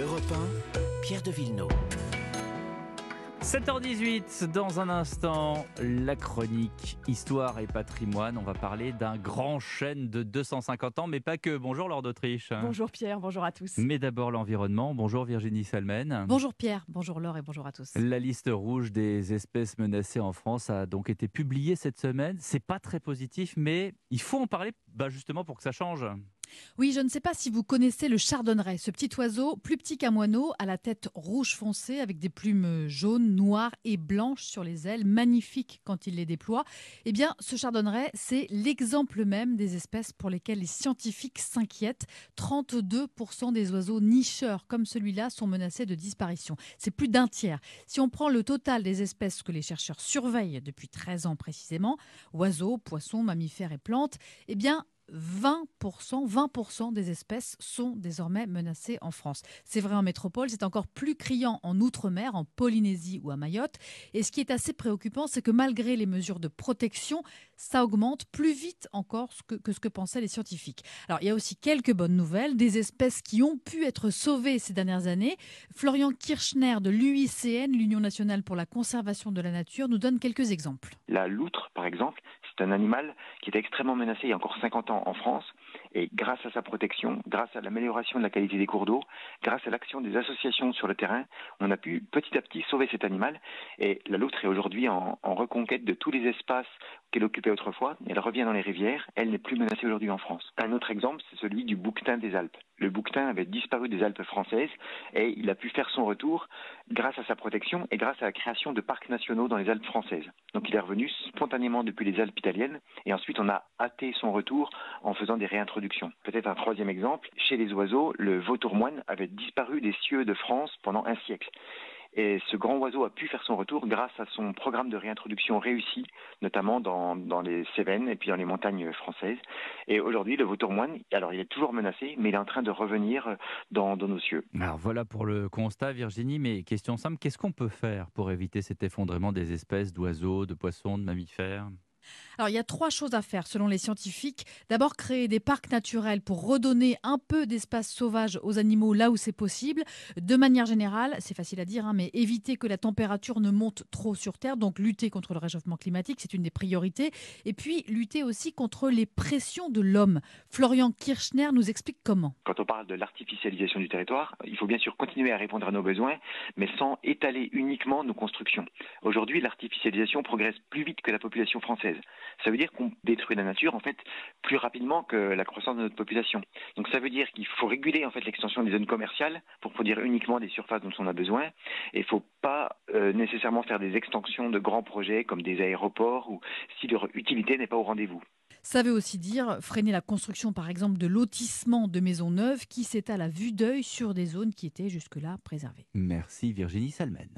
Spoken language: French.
Europe 1, Pierre de Villeneuve. 7h18, dans un instant, la chronique Histoire et patrimoine. On va parler d'un grand chêne de 250 ans, mais pas que. Bonjour Laure d'Autriche. Bonjour Pierre, bonjour à tous. Mais d'abord l'environnement. Bonjour Virginie Salmen. Bonjour Pierre, bonjour Laure et bonjour à tous. La liste rouge des espèces menacées en France a donc été publiée cette semaine. C'est pas très positif, mais il faut en parler bah, justement pour que ça change. Oui, je ne sais pas si vous connaissez le chardonneret, ce petit oiseau plus petit qu'un moineau, à la tête rouge foncé, avec des plumes jaunes, noires et blanches sur les ailes, magnifiques quand il les déploie. Eh bien, ce chardonneret, c'est l'exemple même des espèces pour lesquelles les scientifiques s'inquiètent. 32% des oiseaux nicheurs comme celui-là sont menacés de disparition. C'est plus d'un tiers. Si on prend le total des espèces que les chercheurs surveillent depuis 13 ans précisément, oiseaux, poissons, mammifères et plantes, eh bien, 20%, 20% des espèces sont désormais menacées en France. C'est vrai en métropole, c'est encore plus criant en Outre-mer, en Polynésie ou à Mayotte. Et ce qui est assez préoccupant, c'est que malgré les mesures de protection, ça augmente plus vite encore que, que, ce que pensaient les scientifiques. Alors il y a aussi quelques bonnes nouvelles, des espèces qui ont pu être sauvées ces dernières années. Florian Kirchner de l'UICN, l'Union nationale pour la conservation de la nature, nous donne quelques exemples. La loutre, par exemple, c'est un animal qui était extrêmement menacé il y a encore 50 ans en France. Et grâce à sa protection, grâce à l'amélioration de la qualité des cours d'eau, grâce à l'action des associations sur le terrain, on a pu petit à petit sauver cet animal. Et la loutre est aujourd'hui en, en, reconquête de tous les espaces qu'elle occupait autrefois. Elle revient dans les rivières. Elle n'est plus menacée aujourd'hui en France. Un autre exemple, c'est celui du bouquetin des Alpes. Le bouquetin avait disparu des Alpes françaises et il a pu faire son retour grâce à sa protection et grâce à la création de parcs nationaux dans les Alpes françaises. Donc il est revenu spontanément depuis les Alpes italiennes et ensuite on a hâté son retour en faisant des réintroductions. Peut-être un troisième exemple, chez les oiseaux, le vautour moine avait disparu des cieux de France pendant un siècle. Et ce grand oiseau a pu faire son retour grâce à son programme de réintroduction réussi, notamment dans, les Cévennes et puis dans les montagnes françaises. Et aujourd'hui, le vautour moine, alors il est toujours menacé, mais il est en train de revenir dans, dans nos cieux. Alors voilà pour le constat, Virginie, mais question simple, qu'est-ce qu'on peut faire pour éviter cet effondrement des espèces d'oiseaux, de poissons, de mammifères? Alors, il y a trois choses à faire selon les scientifiques. D'abord, créer des parcs naturels pour redonner un peu d'espace sauvage aux animaux là où c'est possible. De manière générale, c'est facile à dire, hein, mais éviter que la température ne monte trop sur Terre, donc lutter contre le réchauffement climatique, c'est une des priorités. Et puis, lutter aussi contre les pressions de l'homme. Florian Kirchner nous explique comment. Quand on parle de l'artificialisation du territoire, il faut bien sûr continuer à répondre à nos besoins, mais sans étaler uniquement nos constructions. Aujourd'hui, l'artificialisation progresse plus vite que la population française ça veut dire qu'on détruit la nature en fait plus rapidement que la croissance de notre population. Donc ça veut dire qu'il faut réguler en fait l'extension des zones commerciales pour produire uniquement des surfaces dont on a besoin. Et il ne faut pas euh, nécessairement faire des extensions de grands projets comme des aéroports ou si leur utilité n'est pas au rendez-vous. Ça veut aussi dire freiner la construction, par exemple, de lotissement de maisons neuves qui s'étalent à vue d'œil sur des zones qui étaient jusque-là préservées. Merci Virginie Salmen.